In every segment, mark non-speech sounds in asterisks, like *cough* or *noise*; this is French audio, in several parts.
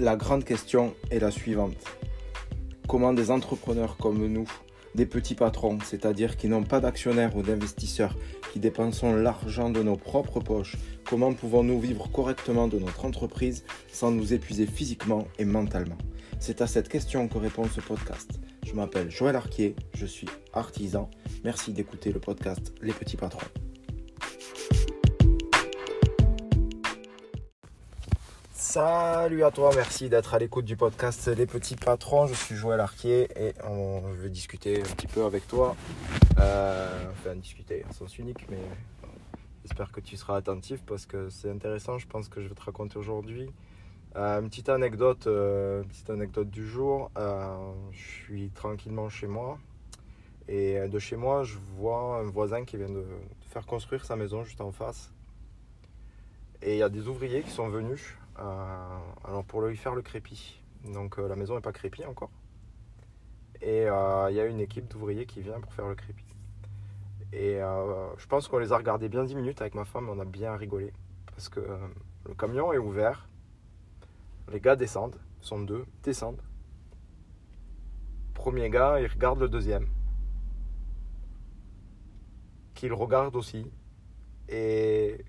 La grande question est la suivante. Comment des entrepreneurs comme nous, des petits patrons, c'est-à-dire qui n'ont pas d'actionnaires ou d'investisseurs, qui dépensons l'argent de nos propres poches, comment pouvons-nous vivre correctement de notre entreprise sans nous épuiser physiquement et mentalement? C'est à cette question que répond ce podcast. Je m'appelle Joël Arquier, je suis artisan. Merci d'écouter le podcast Les petits patrons. Salut à toi, merci d'être à l'écoute du podcast Les Petits Patrons. Je suis Joël Arquier et je vais discuter un petit peu avec toi. Euh, enfin, discuter en sens unique, mais j'espère que tu seras attentif parce que c'est intéressant. Je pense que je vais te raconter aujourd'hui. Euh, une petite anecdote, euh, petite anecdote du jour. Je suis tranquillement chez moi et de chez moi, je vois un voisin qui vient de, faire construire sa maison juste en face. Et il y a des ouvriers qui sont venus alors pour lui faire le crépi. Donc euh, la maison n'est pas crépie encore. Et euh, il y a une équipe d'ouvriers qui vient pour faire le crépi. Et je pense qu'on les a regardés bien 10 minutes avec ma femme, on a bien rigolé. Parce que le camion est ouvert, les gars descendent, sont deux, descendent. Premier gars, il regarde le deuxième. Qu'il regarde aussi. Et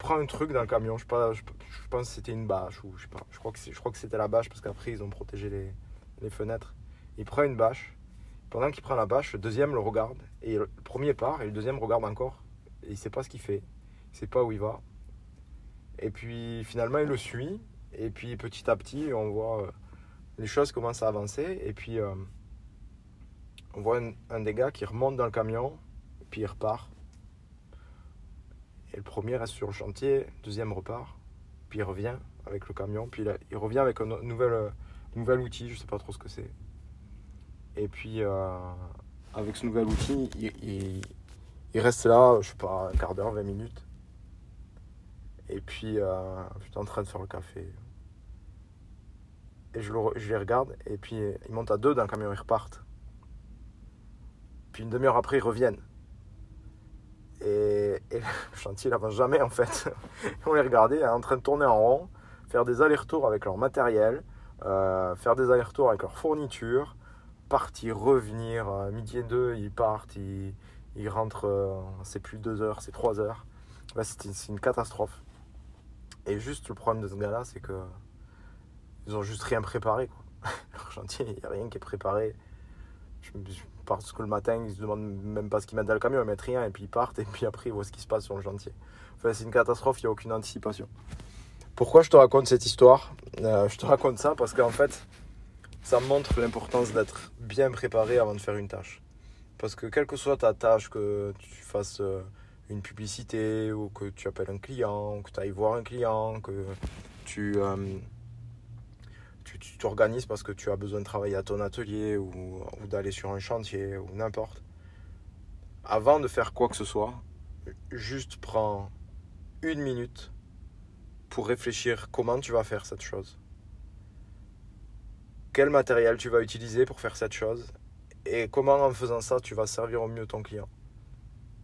prend un truc dans le camion, je, pense que c'était une bâche ou je sais pas. Je crois que, c'était la bâche parce qu'après ils ont protégé les, fenêtres. Il prend une bâche. Pendant qu'il prend la bâche, le deuxième le regarde et le premier part et le deuxième regarde encore. Et il sait pas ce qu'il fait, il sait pas où il va. Et puis finalement il le suit et puis petit à petit on voit euh, les choses commencent à avancer et puis euh, on voit un, des gars qui remonte dans le camion puis il repart et le premier reste sur le chantier, le deuxième repart, puis il revient avec le camion, puis il, revient avec un nouvel, euh, nouvel outil, je sais pas trop ce que c'est. Et puis euh, avec ce nouvel outil, il, reste là, je sais pas, un quart d'heure, 20 minutes. Et puis euh, j'étais en train de faire le café. Et je, je les regarde, et puis ils montent à deux le camion, ils repartent. Puis une demi-heure après, ils reviennent. Et, le chantier n'avance jamais en fait. *laughs* on les regardait en train de tourner en rond, faire des allers-retours avec leur matériel, euh, faire des allers-retours avec leur fourniture, partir, revenir, euh, midi et deux, ils partent, ils, ils rentrent, euh, c'est plus deux heures, c'est trois heures. Là, c'est une, catastrophe. Et juste le problème de ce gars-là, c'est que ils ont juste rien préparé. Quoi. *laughs* leur chantier, il n'y a rien qui est préparé. Je, parce que le matin, ils se demandent même pas ce qu'ils mettent dans le camion, ils mettent rien et puis ils partent *laughs* et puis après ils voient ce qui se passe sur le chantier. Enfin, c'est une catastrophe, il n'y a aucune anticipation. Pourquoi je te raconte cette histoire? Euh, Je te raconte ça parce qu'en fait, ça montre l'importance d'être bien préparé avant de faire une tâche. Parce que quelle que soit ta tâche, que tu fasses une publicité ou que tu appelles un client, ou que tu ailles voir un client, que tu... Euh, tu t'organises parce que tu as besoin de travailler à ton atelier ou, d'aller sur un chantier ou n'importe. Avant de faire quoi que ce soit, juste prends une minute pour réfléchir comment tu vas faire cette chose. Quel matériel tu vas utiliser pour faire cette chose et comment en faisant ça tu vas servir au mieux ton client.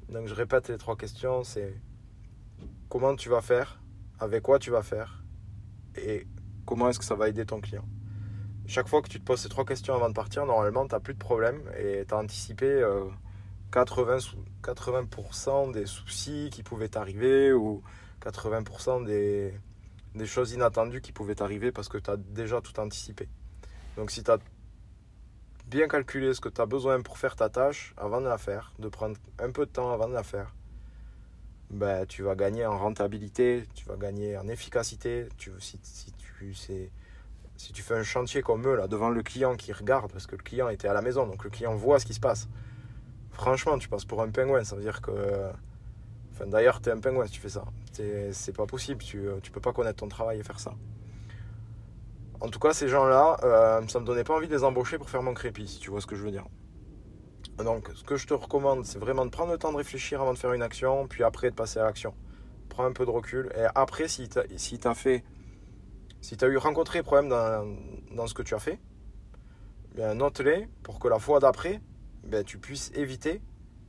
Donc je répète les trois questions, c'est comment tu vas faire, avec quoi tu vas faire et comment est-ce que ça va aider ton client? Chaque fois que tu te poses ces trois questions avant de partir, normalement, tu n'as plus de problème et tu as anticipé euh, 80, 80% des soucis qui pouvaient t'arriver ou 80% des, des choses inattendues qui pouvaient t'arriver parce que tu as déjà tout anticipé. Donc si tu as bien calculé ce que tu as besoin pour faire ta tâche avant de la faire, de prendre un peu de temps avant de la faire, ben, tu vas gagner en rentabilité, tu vas gagner en efficacité. Si tu fais un chantier comme eux, là, devant le client qui regarde, parce que le client était à la maison, donc le client voit ce qui se passe. Franchement, tu passes pour un pingouin, ça veut dire que. Enfin, d'ailleurs, tu es un pingouin si tu fais ça. C'est pas possible, tu, tu peux pas connaître ton travail et faire ça. En tout cas, ces gens-là, euh, ça me donnait pas envie de les embaucher pour faire mon crépi, si tu vois ce que je veux dire. Donc, ce que je te recommande, c'est vraiment de prendre le temps de réfléchir avant de faire une action, puis après de passer à l'action. Prends un peu de recul. Et après, si tu as, fait, si tu as eu rencontré des problèmes dans, dans, ce que tu as fait, note-les pour que la fois d'après, ben, tu puisses éviter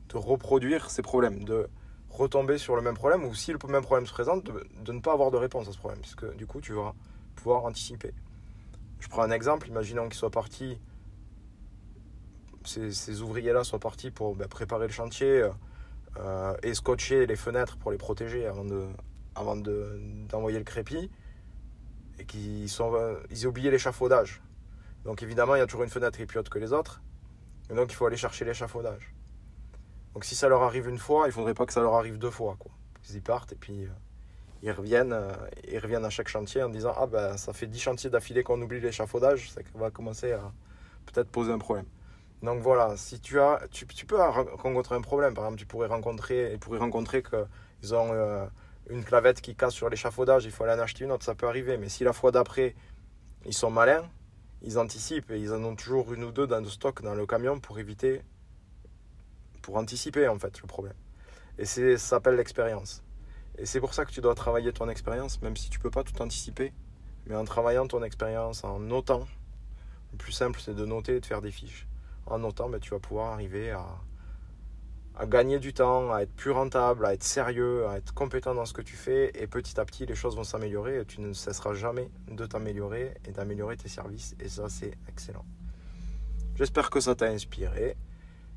de reproduire ces problèmes, de retomber sur le même problème, ou si le même problème se présente, de, de ne pas avoir de réponse à ce problème, puisque du coup, tu vas pouvoir anticiper. Je prends un exemple, imaginons qu'ils soient partis, ces, ouvriers-là soient partis pour ben, préparer le chantier euh, et scotcher les fenêtres pour les protéger avant de avant d'envoyer le crépi et sont ils aient oublié l'échafaudage. Donc évidemment, il y a toujours une fenêtre qui est plus haute que les autres. Et donc il faut aller chercher l'échafaudage. Donc si ça leur arrive une fois, il faudrait pas que ça leur arrive deux fois. Quoi. Ils y partent et puis euh, ils, reviennent, euh, ils reviennent à chaque chantier en disant Ah ben ça fait 10 chantiers d'affilée qu'on oublie l'échafaudage, ça va commencer à peut-être poser un problème. Donc voilà, si tu as, tu, peux rencontrer un problème. Par exemple, tu pourrais rencontrer, ils pourraient rencontrer qu'ils ont euh, une clavette qui casse sur l'échafaudage, il faut aller en acheter une autre, ça peut arriver. Mais si la fois d'après, ils sont malins, ils anticipent et ils en ont toujours une ou deux dans le stock dans le camion pour éviter, pour anticiper en fait le problème. Et ça s'appelle l'expérience. Et c'est pour ça que tu dois travailler ton expérience, même si tu peux pas tout anticiper. Mais en travaillant ton expérience, en notant, le plus simple c'est de noter et de faire des fiches. En mais ben, tu vas pouvoir arriver à, gagner du temps, à être plus rentable, à être sérieux, à être compétent dans ce que tu fais. Et petit à petit, les choses vont s'améliorer et tu ne cesseras jamais de t'améliorer et d'améliorer tes services. Et ça, c'est excellent. J'espère que ça t'a inspiré.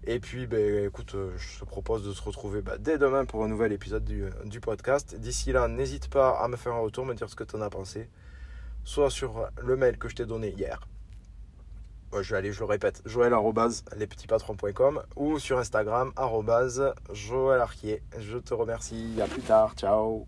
Et puis, ben, écoute, je te propose de se retrouver ben, dès demain pour un nouvel épisode du, du podcast. D'ici là, n'hésite pas à me faire un retour, me dire ce que tu en as pensé. Soit sur le mail que je t'ai donné hier, je vais aller, je le répète, joël.lespetitspatrons.com ou sur Instagram, joël Je te remercie, à plus tard, ciao